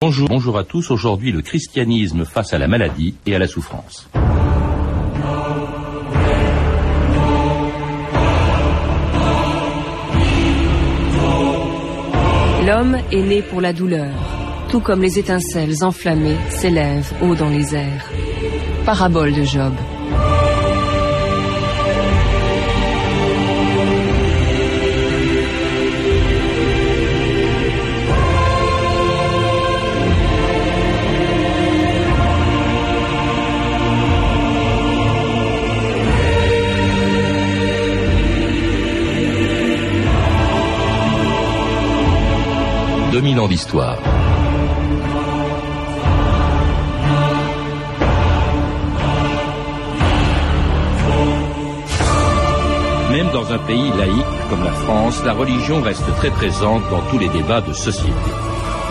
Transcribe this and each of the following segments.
Bonjour, à tous. Aujourd'hui, le christianisme face à la maladie et à la souffrance. L'homme est né pour la douleur, tout comme les étincelles enflammées s'élèvent haut dans les airs. Parabole de Job. Mille ans d'histoire. Même dans un pays laïque comme la France, la religion reste très présente dans tous les débats de société.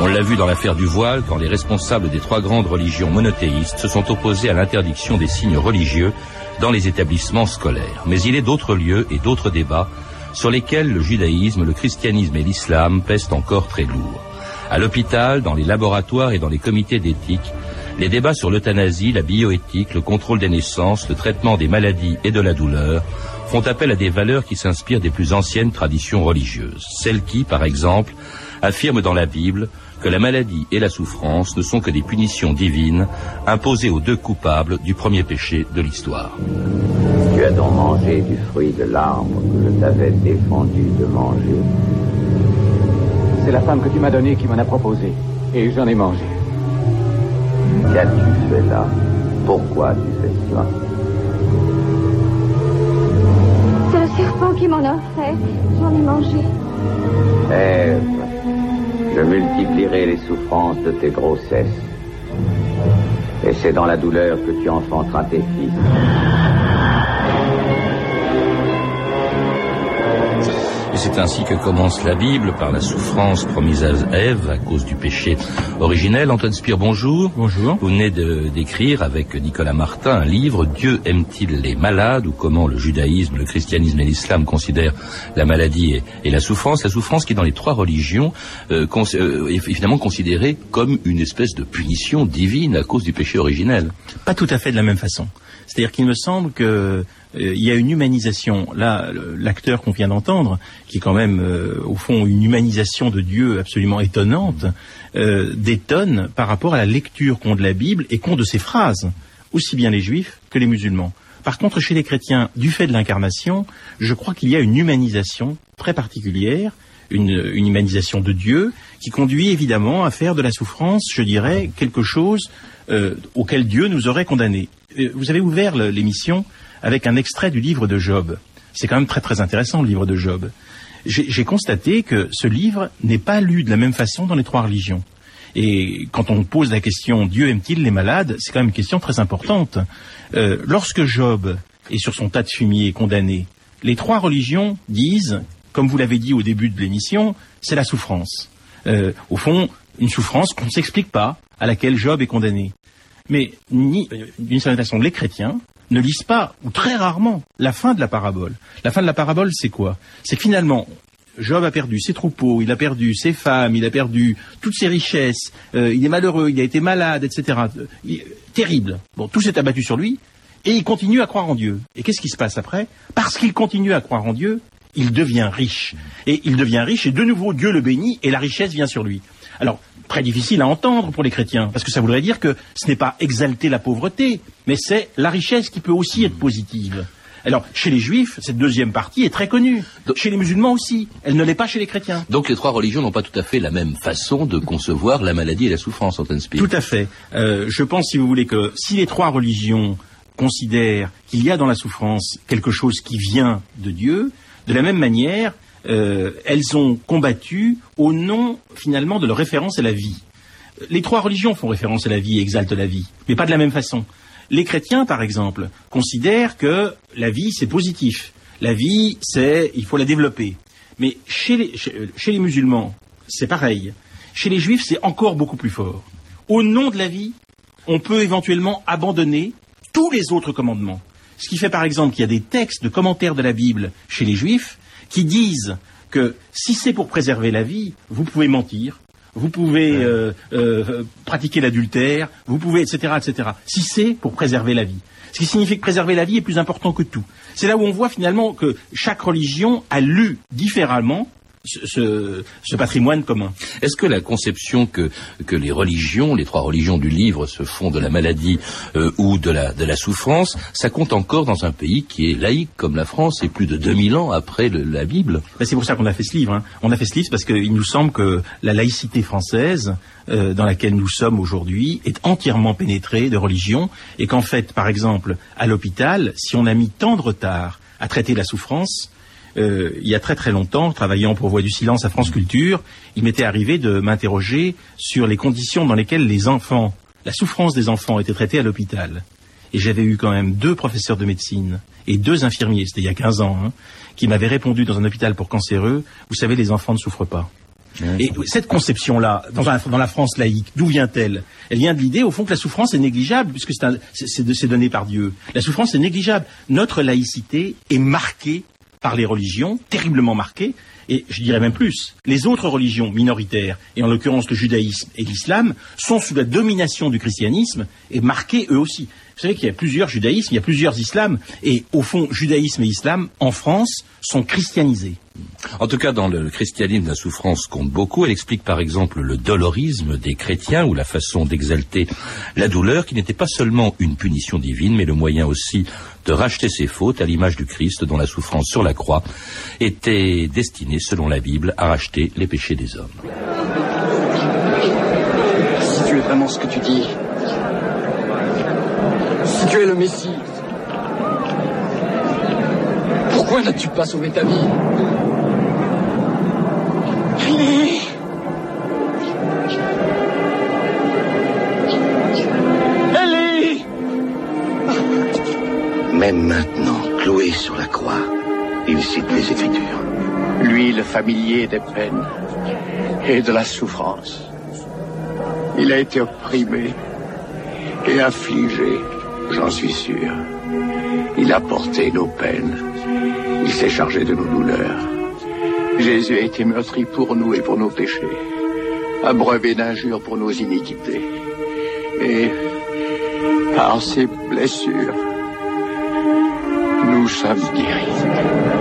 On l'a vu dans l'affaire du voile, quand les responsables des trois grandes religions monothéistes se sont opposés à l'interdiction des signes religieux dans les établissements scolaires. Mais il est d'autres lieux et d'autres débats sur lesquels le judaïsme, le christianisme et l'islam pèsent encore très lourd. À l'hôpital, dans les laboratoires et dans les comités d'éthique, les débats sur l'euthanasie, la bioéthique, le contrôle des naissances, le traitement des maladies et de la douleur font appel à des valeurs qui s'inspirent des plus anciennes traditions religieuses. Celles qui, par exemple, affirment dans la Bible que la maladie et la souffrance ne sont que des punitions divines imposées aux deux coupables du premier péché de l'histoire. Tu as donc mangé du fruit de l'arbre que je t'avais défendu de manger. C'est la femme que tu m'as donnée qui m'en a proposé. Et j'en ai mangé. Qu'as-tu fait là? Pourquoi tu fais cela? C'est le serpent qui m'en a fait. J'en ai mangé. Ève, je multiplierai les souffrances de tes grossesses. Et c'est dans la douleur que tu enfanteras tes fils. C'est ainsi que commence la Bible par la souffrance promise à Ève à cause du péché originel. Antoine Spire, bonjour. Bonjour. Vous venez d'écrire avec Nicolas Martin un livre, Dieu aime-t-il les malades ou comment le judaïsme, le christianisme et l'islam considèrent la maladie et, la souffrance? La souffrance qui dans les trois religions euh, euh, est finalement considérée comme une espèce de punition divine à cause du péché originel. Pas tout à fait de la même façon. C'est-à-dire qu'il me semble que euh, il y a une humanisation. Là, l'acteur qu'on vient d'entendre, qui est quand même, euh, au fond, une humanisation de Dieu absolument étonnante, euh, détonne par rapport à la lecture qu'ont de la Bible et qu'ont de ses phrases, aussi bien les juifs que les musulmans. Par contre, chez les chrétiens, du fait de l'incarnation, je crois qu'il y a une humanisation très particulière, une, humanisation de Dieu, qui conduit évidemment à faire de la souffrance, je dirais, quelque chose auquel Dieu nous aurait condamnés. Vous avez ouvert l'émission avec un extrait du livre de Job. C'est quand même très très intéressant le livre de Job. J'ai constaté que ce livre n'est pas lu de la même façon dans les trois religions. Et quand on pose la question Dieu aime-t-il les malades, c'est quand même une question très importante. Euh, lorsque Job est sur son tas de fumier condamné, les trois religions disent, comme vous l'avez dit au début de l'émission, c'est la souffrance. Euh, au fond, une souffrance qu'on ne s'explique pas, à laquelle Job est condamné. Mais d'une certaine façon, les chrétiens ne lisent pas, ou très rarement, la fin de la parabole. La fin de la parabole, c'est quoi? C'est que finalement, Job a perdu ses troupeaux, il a perdu ses femmes, il a perdu toutes ses richesses, euh, il est malheureux, il a été malade, etc. terrible. Bon, tout s'est abattu sur lui, et il continue à croire en Dieu. Et qu'est-ce qui se passe après? Parce qu'il continue à croire en Dieu, il devient riche. Et il devient riche, et de nouveau Dieu le bénit, et la richesse vient sur lui. Alors, très difficile à entendre pour les chrétiens, parce que ça voudrait dire que ce n'est pas exalter la pauvreté, mais c'est la richesse qui peut aussi être positive. Alors, chez les juifs, cette deuxième partie est très connue. chez les musulmans aussi. Elle ne l'est pas chez les chrétiens. Donc les trois religions n'ont pas tout à fait la même façon de concevoir la maladie et la souffrance, Antoine Tout à fait. Euh, je pense, si vous voulez, que si les trois religions considèrent qu'il y a dans la souffrance quelque chose qui vient de Dieu, de la même manière, euh, elles ont combattu au nom finalement de leur référence à la vie. Les trois religions font référence à la vie et exaltent la vie, mais pas de la même façon. Les chrétiens, par exemple, considèrent que la vie, c'est positif. La vie, c'est, il faut la développer. Mais chez les, chez les musulmans, c'est pareil. Chez les juifs, c'est encore beaucoup plus fort. Au nom de la vie, on peut éventuellement abandonner tous les autres commandements. Ce qui fait par exemple qu'il y a des textes de commentaires de la Bible chez les juifs qui disent que si c'est pour préserver la vie, vous pouvez mentir, vous pouvez euh, euh, pratiquer l'adultère, vous pouvez, etc., etc. Si c'est pour préserver la vie. Ce qui signifie que préserver la vie est plus important que tout. C'est là où on voit finalement que chaque religion a lu différemment ce, ce, patrimoine commun. Est-ce que la conception que, que les religions, les trois religions du livre, se font de la maladie euh, ou de la, de la souffrance, ça compte encore dans un pays qui est laïque comme la France et plus de 2000 ans après le, la Bible? Ben C'est pour ça qu'on a fait ce livre. Hein. On a fait ce livre parce qu'il nous semble que la laïcité française, euh, dans laquelle nous sommes aujourd'hui, est entièrement pénétrée de religion et qu'en fait, par exemple, à l'hôpital, si on a mis tant de retard à traiter la souffrance, euh, il y a très très longtemps, travaillant pour Voix du Silence à France Culture, il m'était arrivé de m'interroger sur les conditions dans lesquelles les enfants, la souffrance des enfants était traitée à l'hôpital. Et j'avais eu quand même deux professeurs de médecine et deux infirmiers, c'était il y a 15 ans, hein, qui m'avaient répondu dans un hôpital pour cancéreux, vous savez, les enfants ne souffrent pas. Et cette conception-là, dans, dans, la France laïque, d'où vient-elle? Elle vient de l'idée, au fond, que la souffrance est négligeable, puisque c'est donné par Dieu. La souffrance est négligeable. Notre laïcité est marquée par les religions, terriblement marquées, et je dirais même plus, les autres religions minoritaires, et en l'occurrence le judaïsme et l'islam, sont sous la domination du christianisme et marquées eux aussi. Vous savez qu'il y a plusieurs judaïsmes, il y a plusieurs islams, et au fond, judaïsme et islam, en France, sont christianisés. En tout cas, dans le christianisme, la souffrance compte beaucoup. Elle explique par exemple le dolorisme des chrétiens ou la façon d'exalter la douleur qui n'était pas seulement une punition divine, mais le moyen aussi de racheter ses fautes à l'image du Christ dont la souffrance sur la croix était destinée, selon la Bible, à racheter les péchés des hommes. Si tu es vraiment ce que tu dis, tu es le Messie, pourquoi n'as-tu pas sauvé ta vie? Même maintenant, cloué sur la croix, il cite les Écritures. Lui, le familier des peines et de la souffrance. Il a été opprimé et affligé, j'en suis sûr. Il a porté nos peines. Il s'est chargé de nos douleurs. Jésus a été meurtri pour nous et pour nos péchés, abreuvé d'injures pour nos iniquités. Et par ses blessures, nous sommes guéris.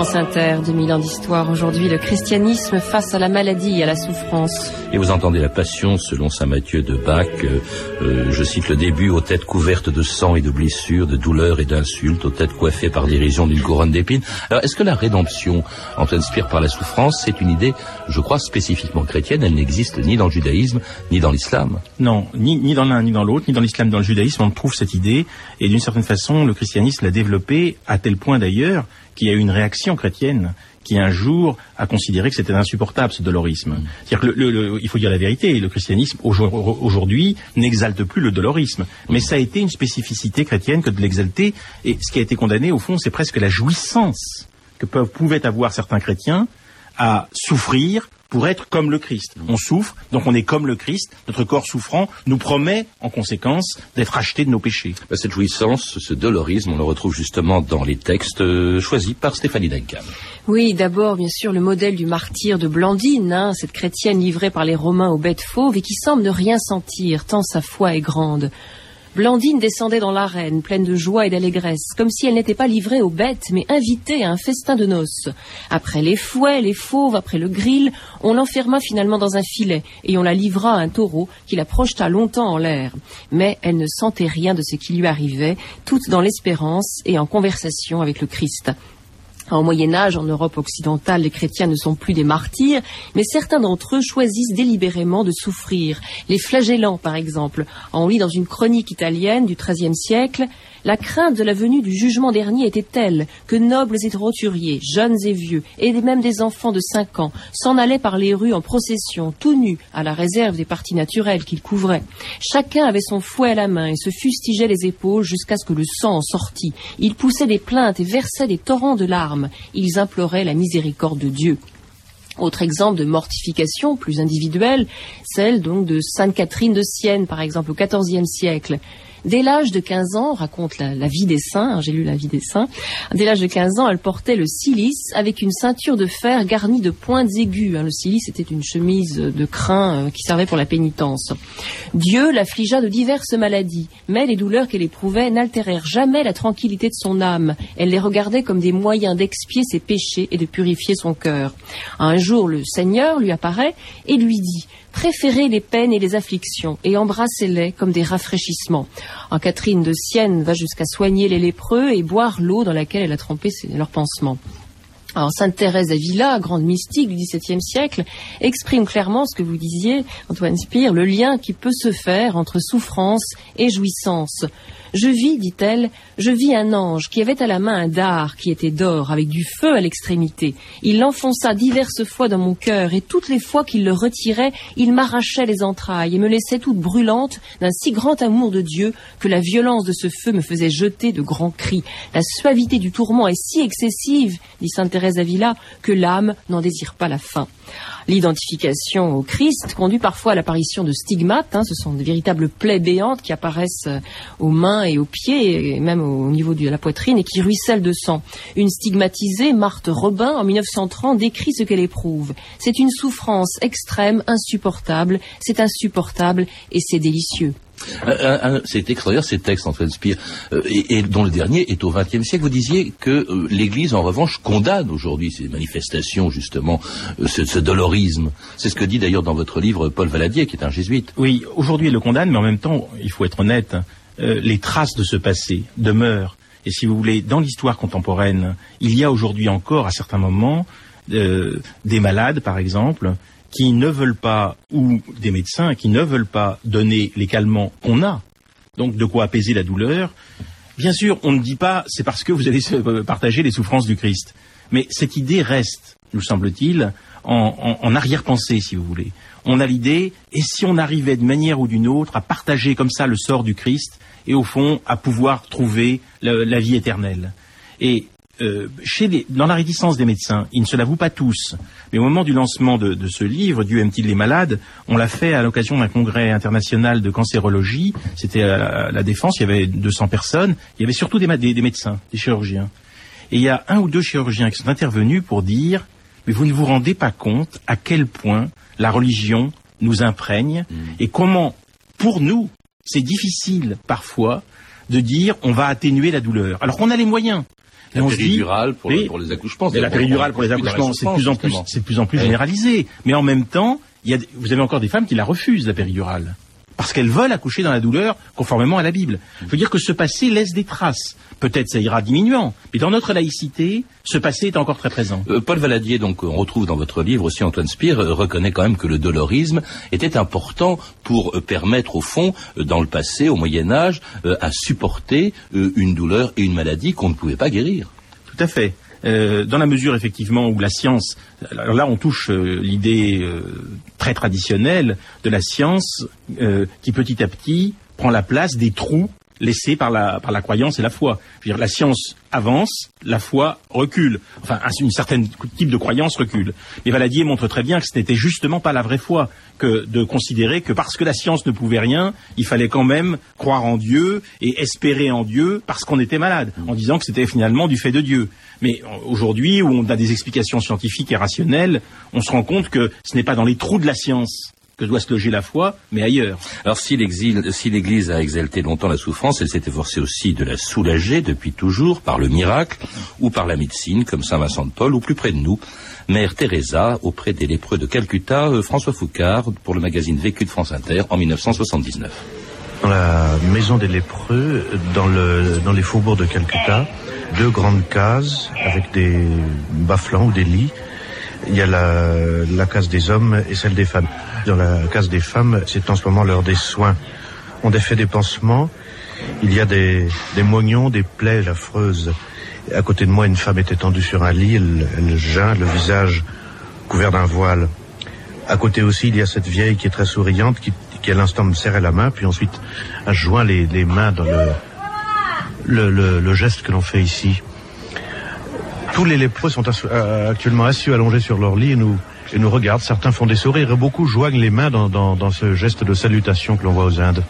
France Inter, 2000 ans d'histoire. Aujourd'hui, le christianisme face à la maladie et à la souffrance. Et vous entendez la passion selon saint Matthieu de Bach. Euh, euh, je cite le début aux têtes couvertes de sang et de blessures, de douleurs et d'insultes, aux têtes coiffées par dérision d'une couronne d'épines. Alors, est-ce que la rédemption, en s'inspire par la souffrance, c'est une idée, je crois, spécifiquement chrétienne Elle n'existe ni dans le judaïsme, ni dans l'islam. Non, ni, ni dans l'un, ni dans l'autre, ni dans l'islam, ni dans le judaïsme, on trouve cette idée. Et d'une certaine façon, le christianisme l'a développée à tel point d'ailleurs qu'il y a eu une réaction chrétienne qui un jour a considéré que c'était insupportable ce dolorisme. Mm. C'est-à-dire que il faut dire la vérité, le christianisme aujourd'hui n'exalte plus le dolorisme, mais ça a été une spécificité chrétienne que de l'exalter. Et ce qui a été condamné au fond, c'est presque la jouissance que peuvent, pouvaient avoir certains chrétiens à souffrir pour être comme le Christ. On souffre, donc on est comme le Christ. Notre corps souffrant nous promet, en conséquence, d'être acheté de nos péchés. Bah, cette jouissance, ce dolorisme, on le retrouve justement dans les textes euh, choisis par Stéphanie Duncan. Oui, d'abord, bien sûr, le modèle du martyr de Blandine, hein, cette chrétienne livrée par les Romains aux bêtes fauves et qui semble ne rien sentir, tant sa foi est grande. Blandine descendait dans l'arène, pleine de joie et d'allégresse, comme si elle n'était pas livrée aux bêtes, mais invitée à un festin de noces. Après les fouets, les fauves, après le grill, on l'enferma finalement dans un filet, et on la livra à un taureau qui la projeta longtemps en l'air. Mais elle ne sentait rien de ce qui lui arrivait, toute dans l'espérance et en conversation avec le Christ. Au Moyen Âge, en Europe occidentale, les chrétiens ne sont plus des martyrs, mais certains d'entre eux choisissent délibérément de souffrir. Les flagellants, par exemple. On lit dans une chronique italienne du XIIIe siècle, La crainte de la venue du jugement dernier était telle que nobles et roturiers, jeunes et vieux, et même des enfants de cinq ans, s'en allaient par les rues en procession, tout nus, à la réserve des parties naturelles qu'ils couvraient. Chacun avait son fouet à la main et se fustigeait les épaules jusqu'à ce que le sang en sortît. Ils poussaient des plaintes et versaient des torrents de larmes. Ils imploraient la miséricorde de Dieu. Autre exemple de mortification plus individuelle, celle donc de Sainte Catherine de Sienne, par exemple, au XIVe siècle. Dès l'âge de 15 ans, raconte la, vie des saints, hein, j'ai lu la vie des saints, dès l'âge de 15 ans, elle portait le cilice avec une ceinture de fer garnie de pointes aiguës. Hein. Le cilice était une chemise de crin euh, qui servait pour la pénitence. Dieu l'affligea de diverses maladies, mais les douleurs qu'elle éprouvait n'altérèrent jamais la tranquillité de son âme. Elle les regardait comme des moyens d'expier ses péchés et de purifier son cœur. Un jour, le Seigneur lui apparaît et lui dit préférez les peines et les afflictions et embrassez-les comme des rafraîchissements. En Catherine de Sienne va jusqu'à soigner les lépreux et boire l'eau dans laquelle elle a trempé leurs pansements. Sainte Thérèse d'Avila, grande mystique du XVIIe siècle, exprime clairement ce que vous disiez, Antoine Spire, le lien qui peut se faire entre souffrance et jouissance. Je vis, dit-elle, je vis un ange qui avait à la main un dard qui était d'or, avec du feu à l'extrémité. Il l'enfonça diverses fois dans mon cœur, et toutes les fois qu'il le retirait, il m'arrachait les entrailles et me laissait toute brûlante d'un si grand amour de Dieu que la violence de ce feu me faisait jeter de grands cris. La suavité du tourment est si excessive, dit sainte Thérèse d'Avila, que l'âme n'en désire pas la fin. L'identification au Christ conduit parfois à l'apparition de stigmates. Hein. ce sont de véritables plaies béantes qui apparaissent euh, aux mains et aux pieds, et même au niveau de la poitrine, et qui ruissellent de sang. Une stigmatisée, Marthe Robin, en 1930, décrit ce qu'elle éprouve. C'est une souffrance extrême, insupportable. C'est insupportable et c'est délicieux. C'est extraordinaire ces textes, Antoine Spire, euh, et, dont le dernier est au XXe siècle. Vous disiez que euh, l'Église, en revanche, condamne aujourd'hui ces manifestations, justement, euh, ce, dolorisme. C'est ce que dit d'ailleurs dans votre livre Paul Valadier, qui est un jésuite. Oui, aujourd'hui il le condamne, mais en même temps, il faut être honnête, les traces de ce passé demeurent. Et si vous voulez, dans l'histoire contemporaine, il y a aujourd'hui encore, à certains moments, des malades, par exemple, qui ne veulent pas, ou des médecins qui ne veulent pas donner les calmants qu'on a, donc de quoi apaiser la douleur, bien sûr, on ne dit pas c'est parce que vous allez partager les souffrances du Christ. Mais cette idée reste, nous semble-t-il, en, arrière-pensée, si vous voulez. On a l'idée, et si on arrivait de manière ou d'une autre à partager comme ça le sort du Christ, et au fond à pouvoir trouver la vie éternelle. Et euh, dans la réticence des médecins, ils ne se l'avouent pas tous, mais au moment du lancement de, ce livre, Dieu aime-t-il les malades, on l'a fait à l'occasion d'un congrès international de cancérologie, c'était à la, Défense, il y avait 200 personnes, il y avait surtout des, des médecins, des chirurgiens. Et il y a un ou deux chirurgiens qui sont intervenus pour dire, mais vous ne vous rendez pas compte à quel point la religion nous imprègne mmh. et comment, pour nous, c'est difficile parfois de dire on va atténuer la douleur. Alors qu'on a les moyens. La péridurale pour, pour, les accouchements. la péridurale pour les accouchements, c'est de plus en plus, c'est de plus en plus généralisé. Mais en même temps, il y a, vous avez encore des femmes qui la refusent la péridurale parce qu'elles veulent accoucher dans la douleur conformément à la Bible. Je veux dire que ce passé laisse des traces. Peut-être ça ira diminuant, mais dans notre laïcité, ce passé est encore très présent. Euh, Paul Valadier, donc on retrouve dans votre livre aussi Antoine Spire, euh, reconnaît quand même que le dolorisme était important pour euh, permettre au fond, dans le passé, au Moyen Âge, à supporter une douleur et une maladie qu'on ne pouvait pas guérir. Tout à fait. Euh, dans la mesure effectivement où la science, alors là on touche euh, l'idée euh, très traditionnelle de la science qui petit à petit prend la place des trous laissés par la, par la croyance et la foi. La science avance, la foi recule. Enfin, une certaine type de croyance recule. Mais Valadier montre très bien que ce n'était justement pas la vraie foi que de considérer que parce que la science ne pouvait rien, il fallait quand même croire en Dieu et espérer en Dieu parce qu'on était malade, en disant que c'était finalement du fait de Dieu. Mais aujourd'hui, où on a des explications scientifiques et rationnelles, on se rend compte que ce n'est pas dans les trous de la science que doit se loger la foi, mais ailleurs. Alors si l'Église a exalté longtemps la souffrance, elle s'est efforcée aussi de la soulager depuis toujours par le miracle ou par la médecine, comme Saint Vincent de Paul, ou plus près de nous, Mère Teresa auprès des lépreux de Calcutta, euh, François Foucard pour le magazine Vécu de France Inter en 1979. Dans la maison des lépreux, dans, le, dans les faubourgs de Calcutta, deux grandes cases avec des bas-flancs ou des lits. Il y a la, la case des hommes et celle des femmes. Dans la case des femmes, c'est en ce moment l'heure des soins. On défait des pansements Il y a des, des moignons, des plaies affreuses. À côté de moi, une femme est étendue sur un lit, elle, elle geint, le visage couvert d'un voile. À côté aussi, il y a cette vieille qui est très souriante, qui, qui à l'instant me serrait la main, puis ensuite a joint les, les mains dans le, le, le geste que l'on fait ici. Tous les lépreux sont assu- euh, actuellement assis allongés sur leur lit et nous, et nous regardent. Certains font des sourires et beaucoup joignent les mains dans, dans, dans ce geste de salutation que l'on voit aux Indes.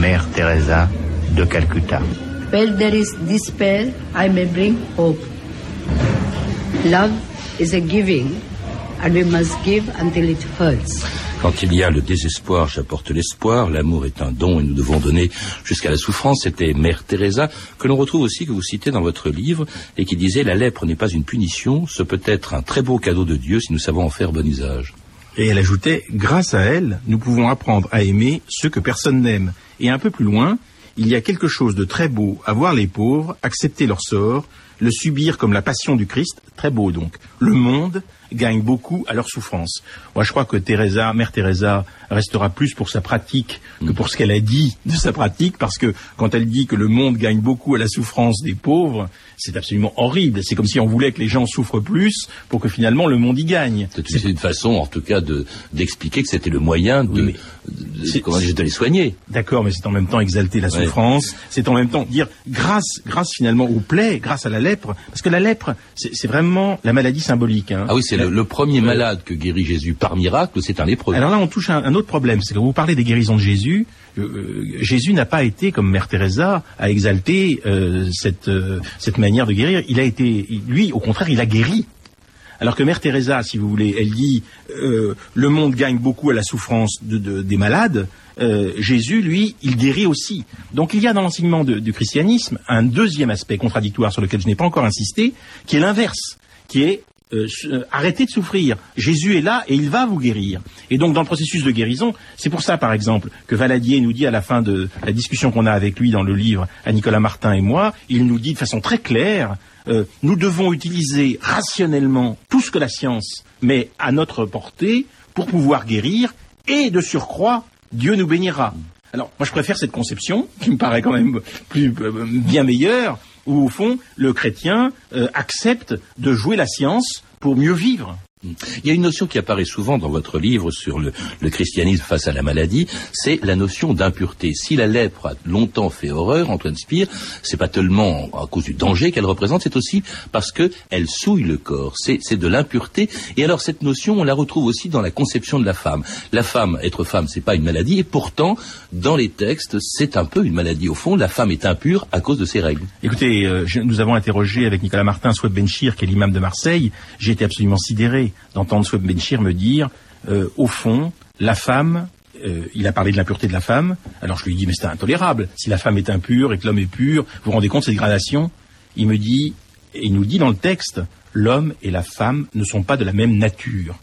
Mère Teresa de Calcutta. Where there is despair, I may bring hope. Love is a giving, and we must give until it hurts. Quand il y a le désespoir, j'apporte l'espoir. L'amour est un don et nous devons donner jusqu'à la souffrance. C'était Mère Teresa, que l'on retrouve aussi, que vous citez dans votre livre, et qui disait La lèpre n'est pas une punition, ce peut être un très beau cadeau de Dieu si nous savons en faire bon usage. Et elle ajoutait, grâce à elle, nous pouvons apprendre à aimer ceux que personne n'aime. Et un peu plus loin, il y a quelque chose de très beau à voir les pauvres accepter leur sort, le subir comme la passion du Christ, très beau donc. Le monde gagne beaucoup à leur souffrance. Moi, je crois que Teresa, Mère Teresa, restera plus pour sa pratique que pour ce qu'elle a dit de sa pratique, parce que quand elle dit que le monde gagne beaucoup à la souffrance des pauvres, c'est absolument horrible. C'est comme si on voulait que les gens souffrent plus pour que finalement le monde y gagne. C'est une façon, en tout cas, de d'expliquer que c'était le moyen de, de- de- comment les soigner. D'accord, mais c'est en même temps exalter la Ouais. souffrance, c'est en même temps dire grâce, grâce finalement aux plaies, grâce à la lèpre, parce que la lèpre, c'est c'est vraiment la maladie symbolique. hein. Ah oui, c'est le, le premier malade que guérit Jésus par miracle, c'est un lépreux. Alors là, on touche à un, un autre problème, c'est que vous parlez des guérisons de Jésus. euh, euh, Jésus n'a pas été comme Mère Teresa à exalter euh, cette euh, cette manière de guérir. Il a été, lui, au contraire, il a guéri. Alors que Mère Teresa, si vous voulez, elle dit euh, le monde gagne beaucoup à la souffrance de- de- des malades. euh, Jésus, lui, il guérit aussi. Donc il y a dans l'enseignement du christianisme un deuxième aspect contradictoire sur lequel je n'ai pas encore insisté, qui est l'inverse, qui est euh, euh, arrêtez de souffrir. Jésus est là et il va vous guérir. Et donc dans le processus de guérison, c'est pour ça par exemple que Valadier nous dit à la fin de la discussion qu'on a avec lui dans le livre à Nicolas Martin et moi, il nous dit de façon très claire, euh, nous devons utiliser rationnellement tout ce que la science met à notre portée pour pouvoir guérir et de surcroît, Dieu nous bénira. Alors, moi, je préfère cette conception, qui me paraît quand même plus euh, bien meilleure, où au fond, le chrétien euh, accepte de jouer la science pour mieux vivre. Il y a une notion qui apparaît souvent dans votre livre sur le, le christianisme face à la maladie, c'est la notion d'impureté. Si la lèpre a longtemps fait horreur, Antoine Spire, c'est pas tellement à cause du danger qu'elle représente, c'est aussi parce que elle souille le corps. C'est de l'impureté. Et alors cette notion, on la retrouve aussi dans la conception de la femme. La femme, être femme, c'est pas une maladie, et pourtant, dans les textes, c'est un peu une maladie. Au fond, la femme est impure à cause de ses règles. Écoutez, euh, nous avons interrogé avec Nicolas Martin Sweb Benchir, qui est l'imam de Marseille. J'ai été absolument sidéré d'entendre Sweb Benchir me dire, euh, au fond, la femme, euh, il a parlé de l'impureté de la femme. Alors je lui dis, mais c'est intolérable. Si la femme est impure et que l'homme est pur, vous vous rendez compte de cette gradation? Il me dit, et il nous dit dans le texte, l'homme et la femme ne sont pas de la même nature.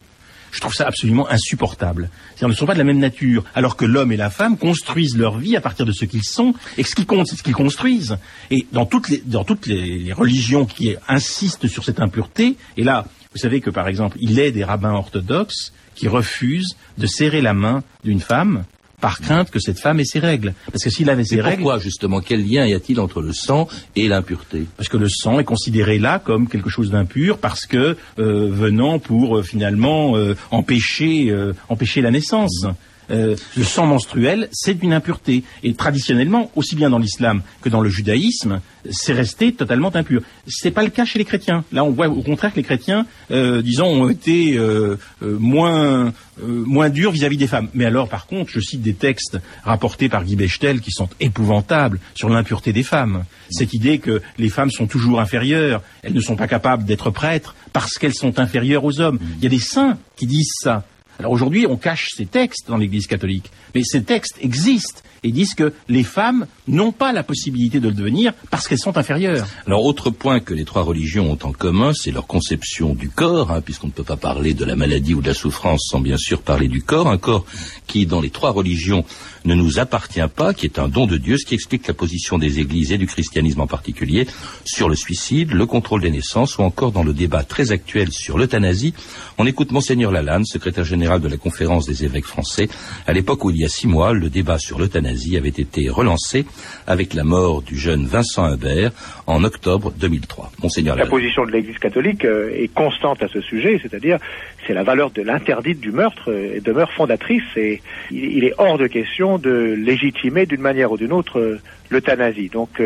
Je trouve ça absolument insupportable. C'est-à-dire, ne sont pas de la même nature, alors que l'homme et la femme construisent leur vie à partir de ce qu'ils sont, et que ce qui compte, c'est ce qu'ils construisent. Et dans toutes les, dans toutes les religions qui insistent sur cette impureté, et là, vous savez que par exemple, il est des rabbins orthodoxes qui refusent de serrer la main d'une femme par crainte que cette femme ait ses règles. Parce que s'il avait ses règles... pourquoi justement Quel lien y a-t-il entre le sang et l'impureté? Parce que le sang est considéré là comme quelque chose d'impur parce que euh, venant pour euh, finalement euh, empêcher euh, empêcher la naissance. Euh, le sang menstruel, c'est une impureté. Et traditionnellement, aussi bien dans l'islam que dans le judaïsme, c'est resté totalement impur. C'est pas le cas chez les chrétiens. Là, on voit au contraire que les chrétiens, euh, disons, ont été euh, euh, moins moins durs vis-à-vis des femmes. Mais alors, par contre, je cite des textes rapportés par Guy Bechtel qui sont épouvantables sur l'impureté des femmes. Cette idée que les femmes sont toujours inférieures, elles ne sont pas capables d'être prêtres parce qu'elles sont inférieures aux hommes. Il y a des saints qui disent ça. Alors aujourd'hui, on cache ces textes dans l'Église catholique, mais ces textes existent et disent que les femmes n'ont pas la possibilité de le devenir parce qu'elles sont inférieures. Alors, autre point que les trois religions ont en commun, c'est leur conception du corps, hein, puisqu'on ne peut pas parler de la maladie ou de la souffrance sans bien sûr parler du corps, un corps qui, dans les trois religions, ne nous appartient pas, qui est un don de Dieu, ce qui explique la position des églises et du christianisme en particulier sur le suicide, le contrôle des naissances ou encore dans le débat très actuel sur l'euthanasie. On écoute Monseigneur Lalanne, secrétaire général de la conférence des évêques français, à l'époque où il y a six mois, le débat sur l'euthanasie avait été relancé avec la mort du jeune Vincent Humbert en octobre 2003. Monseigneur La position de l'Église catholique euh, est constante à ce sujet, c'est-à-dire c'est la valeur de l'interdit du meurtre euh, et demeure fondatrice et il, est hors de question de légitimer d'une manière ou d'une autre euh, l'euthanasie. Donc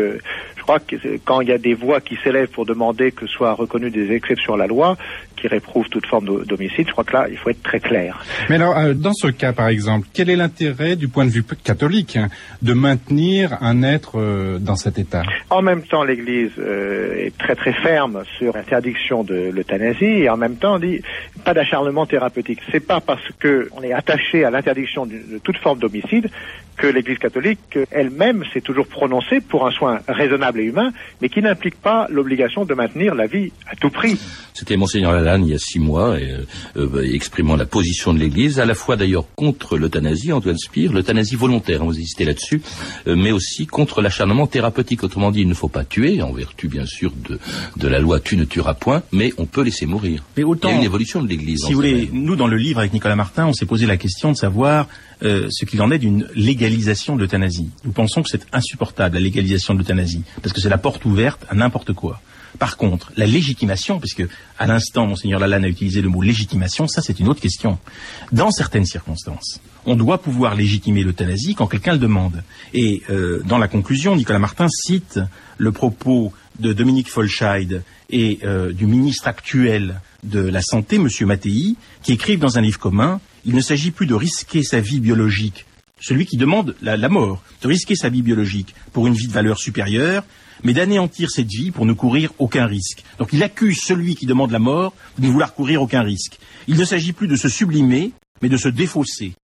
je crois que quand il y a des voix qui s'élèvent pour demander que soient reconnues des exceptions à la loi, qui réprouvent toute forme d'homicide, je crois que là, il faut être très clair. Mais alors, euh, dans ce cas, par exemple, quel est l'intérêt, du point de vue catholique, hein, de maintenir un être euh, dans cet état? En même temps, l'Église euh, est très très ferme sur l'interdiction de l'euthanasie et en même temps dit pas d'acharnement thérapeutique. C'est pas parce qu'on est attaché à l'interdiction de toute forme d'homicide que l'Église catholique elle-même s'est toujours prononcée pour un soin raisonnable et humain, mais qui n'implique pas l'obligation de maintenir la vie à tout prix. C'était Monseigneur Lalanne il y a six mois, et, euh, euh, exprimant la position de l'Église, à la fois d'ailleurs contre l'euthanasie, Antoine Spire, l'euthanasie volontaire, hein, vous hésitez là-dessus, euh, mais aussi contre l'acharnement thérapeutique. Autrement dit, il ne faut pas tuer, en vertu bien sûr de, de la loi tu ne tueras point, mais on peut laisser mourir. Mais autant, il y a une évolution de l'Église. Si vous voulez, nous dans le livre avec Nicolas Martin, on s'est posé la question de savoir euh, ce qu'il en est d'une légalisation de l'euthanasie. Nous pensons que c'est insupportable, la légalisation de l'euthanasie, parce que c'est la porte ouverte à n'importe quoi. Par contre, la légitimation, puisque à l'instant, Monseigneur Lalanne a utilisé le mot légitimation, ça c'est une autre question. Dans certaines circonstances, on doit pouvoir légitimer l'euthanasie quand quelqu'un le demande. Et euh, dans la conclusion, Nicolas Martin cite le propos de Dominique Folscheid et euh, du ministre actuel de la Santé, M. Mattei, qui écrivent dans un livre commun il ne s'agit plus de risquer sa vie biologique, celui qui demande la, mort, de risquer sa vie biologique pour une vie de valeur supérieure, mais d'anéantir cette vie pour ne courir aucun risque. Donc il accuse celui qui demande la mort de ne vouloir courir aucun risque. Il ne s'agit plus de se sublimer, mais de se défausser.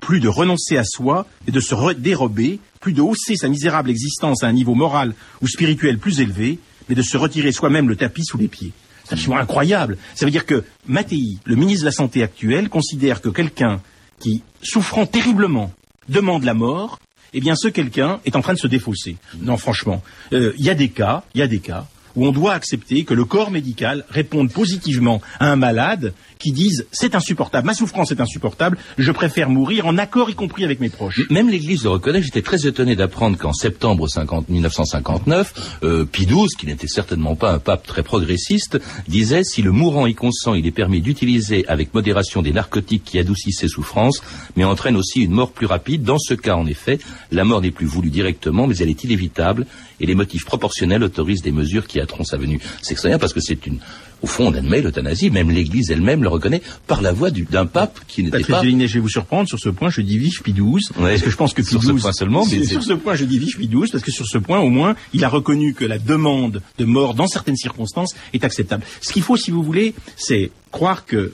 Plus de renoncer à soi et de se dérober, plus de hausser sa misérable existence à un niveau moral ou spirituel plus élevé, mais de se retirer soi-même le tapis sous les pieds. C'est absolument incroyable. Ça veut dire que Mattei, le ministre de la Santé actuel, considère que quelqu'un qui, souffrant terriblement, demande la mort, eh bien ce quelqu'un est en train de se défausser. Non, franchement, euh, il y a des cas, il y a des cas où on doit accepter que le corps médical réponde positivement à un malade qui disent c'est insupportable, ma souffrance est insupportable, je préfère mourir en accord y compris avec mes proches. Même l'Église le reconnaît. J'étais très étonné d'apprendre qu'en septembre 50, 1959, euh, Pie qui n'était certainement pas un pape très progressiste, disait si le mourant y consent, il est permis d'utiliser avec modération des narcotiques qui adoucissent ses souffrances, mais entraînent aussi une mort plus rapide. Dans ce cas, en effet, la mort n'est plus voulue directement, mais elle est inévitable, et les motifs proportionnels autorisent des mesures qui hâteront sa venue. C'est extraordinaire parce que c'est une au fond, on admet l'euthanasie, même l'Église elle-même le reconnaît par la voix d'un pape qui n'était pas. je vais vous surprendre sur ce point. Je dis vive Pie XII, parce que je pense que Pie sur ce point seulement. Mais sur ce point, je dis vive Pie XII, parce que sur ce point, au moins, il a reconnu que la demande de mort, dans certaines circonstances, est acceptable. Ce qu'il faut, si vous voulez, c'est croire que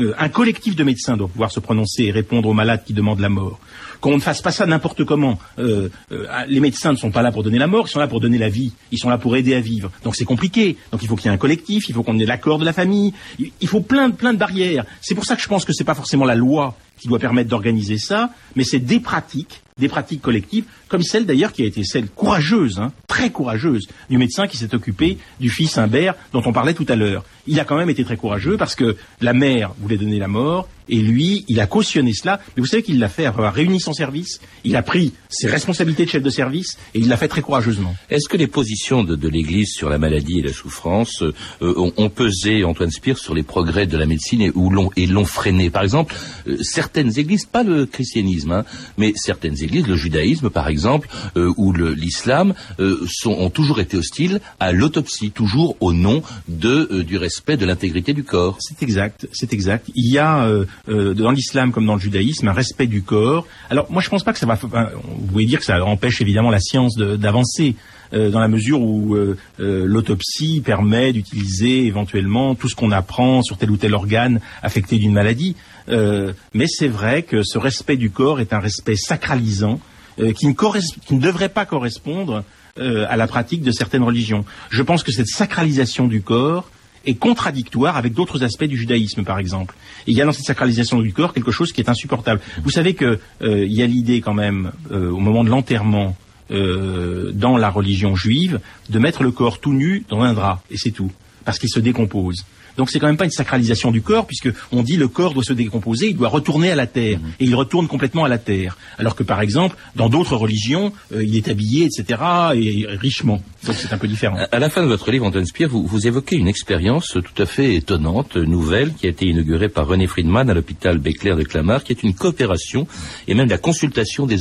euh, un collectif de médecins doit pouvoir se prononcer et répondre aux malades qui demandent la mort qu'on ne fasse pas ça n'importe comment. Euh, euh, les médecins ne sont pas là pour donner la mort, ils sont là pour donner la vie. Ils sont là pour aider à vivre. Donc c'est compliqué. Donc il faut qu'il y ait un collectif, il faut qu'on ait l'accord de la famille. Il, faut plein, de barrières. C'est pour ça que je pense que c'est pas forcément la loi qui doit permettre d'organiser ça, mais c'est des pratiques, des pratiques collectives, comme celle d'ailleurs qui a été celle courageuse, hein, très courageuse, du médecin qui s'est occupé du fils Humbert dont on parlait tout à l'heure. Il a quand même été très courageux parce que la mère voulait donner la mort, et lui, il a cautionné cela. Mais vous savez qu'il l'a fait avoir réuni son service, il a pris ses responsabilités de chef de service, et il l'a fait très courageusement. Est-ce que les positions de, l'Église sur la maladie et la souffrance euh, ont, pesé, Antoine Spire, sur les progrès de la médecine et, l'ont freiné? Par exemple, euh, certaines églises, pas le christianisme, hein, mais certaines églises, le judaïsme par exemple, euh, ou l'islam, ont toujours été hostiles à l'autopsie, toujours au nom de, du respect de l'intégrité du corps. C'est exact, c'est exact. Il y a euh, dans l'islam comme dans le judaïsme, un respect du corps. Alors moi je pense pas que ça va. vous pouvez dire que ça empêche évidemment la science d'avancer. Euh, dans la mesure où euh, l'autopsie permet d'utiliser éventuellement tout ce qu'on apprend sur tel ou tel organe affecté d'une maladie. Mais c'est vrai que ce respect du corps est un respect sacralisant qui ne, qui, ne devrait pas correspondre à la pratique de certaines religions. Je pense que cette sacralisation du corps est contradictoire avec d'autres aspects du judaïsme, par exemple. il y a dans cette sacralisation du corps quelque chose qui est insupportable. Vous savez qu'il euh, y a l'idée quand même, euh, au moment de l'enterrement, euh, dans la religion juive, de mettre le corps tout nu dans un drap, et c'est tout, parce qu'il se décompose. Donc c'est quand même pas une sacralisation du corps, puisque on dit le corps doit se décomposer, il doit retourner à la terre, et il retourne complètement à la terre. Alors que par exemple, dans d'autres religions, euh, il est habillé, etc., et richement. Donc c'est un peu différent. À la fin de votre livre, Antoine Speer, vous, vous évoquez une expérience tout à fait étonnante, nouvelle, qui a été inaugurée par René Friedman à l'hôpital Béclair de Clamart, qui est une coopération et même la consultation des,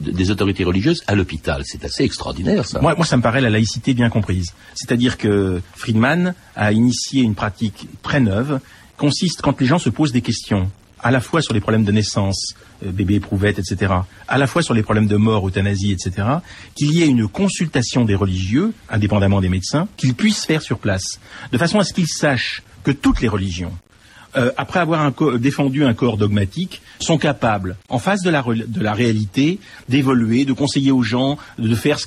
des autorités religieuses à l'hôpital. C'est assez extraordinaire, ça. Moi, moi, ça me paraît la laïcité bien comprise. C'est-à-dire que Friedman a initié une pratique très neuve, consiste quand les gens se posent des questions, à la fois sur les problèmes de naissance, euh, bébé éprouvette, etc., à la fois sur les problèmes de mort, euthanasie, etc., qu'il y ait une consultation des religieux, indépendamment des médecins, qu'ils puissent faire sur place, de façon à ce qu'ils sachent que toutes les religions, euh, après avoir co- défendu un corps dogmatique, sont capables, en face de la, réalité, d'évoluer, de conseiller aux gens, de faire ce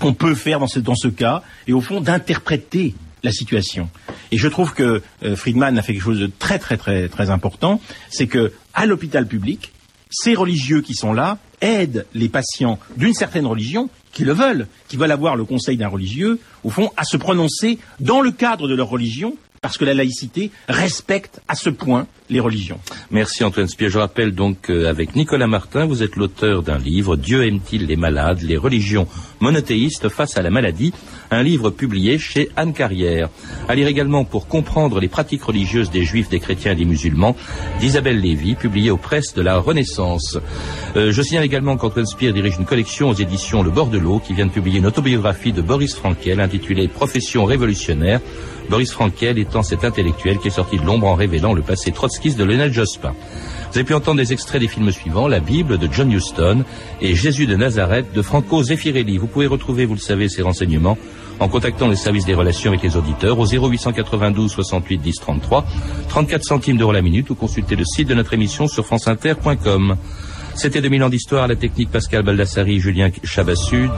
qu'on peut faire dans ce cas, et au fond d'interpréter la situation. Et je trouve que euh, Friedman a fait quelque chose de très très très très important, c'est que à l'hôpital public, ces religieux qui sont là aident les patients d'une certaine religion qui le veulent, qui veulent avoir le conseil d'un religieux, au fond, à se prononcer dans le cadre de leur religion, parce que la laïcité respecte à ce point les religions. Merci Antoine Spier. Je rappelle donc qu'avec Nicolas Martin, vous êtes l'auteur d'un livre, Dieu aime-t-il les malades, les religions monothéistes face à la maladie, un livre publié chez Anne Carrière. À lire également pour comprendre les pratiques religieuses des juifs, des chrétiens et des musulmans, d'Isabelle Lévy, publié aux presses de la Renaissance. Euh, je signale également qu'Antoine Spier dirige une collection aux éditions Le Bord de l'eau qui vient de publier une autobiographie de Boris Frankel intitulée Profession révolutionnaire. Boris Frankel étant cet intellectuel qui est sorti de l'ombre en révélant le passé trotskiste de Jospin. Vous avez pu entendre des extraits des films suivants, La Bible de John Huston et Jésus de Nazareth de Franco Zeffirelli. Vous pouvez retrouver, vous le savez, ces renseignements en contactant les services des relations avec les auditeurs au 0892 68 10 33, 34 centimes d'euros la minute ou consulter le site de notre émission sur franceinter.com. C'était 2000 ans d'histoire, la technique Pascal Baldassari, Julien Chabassu.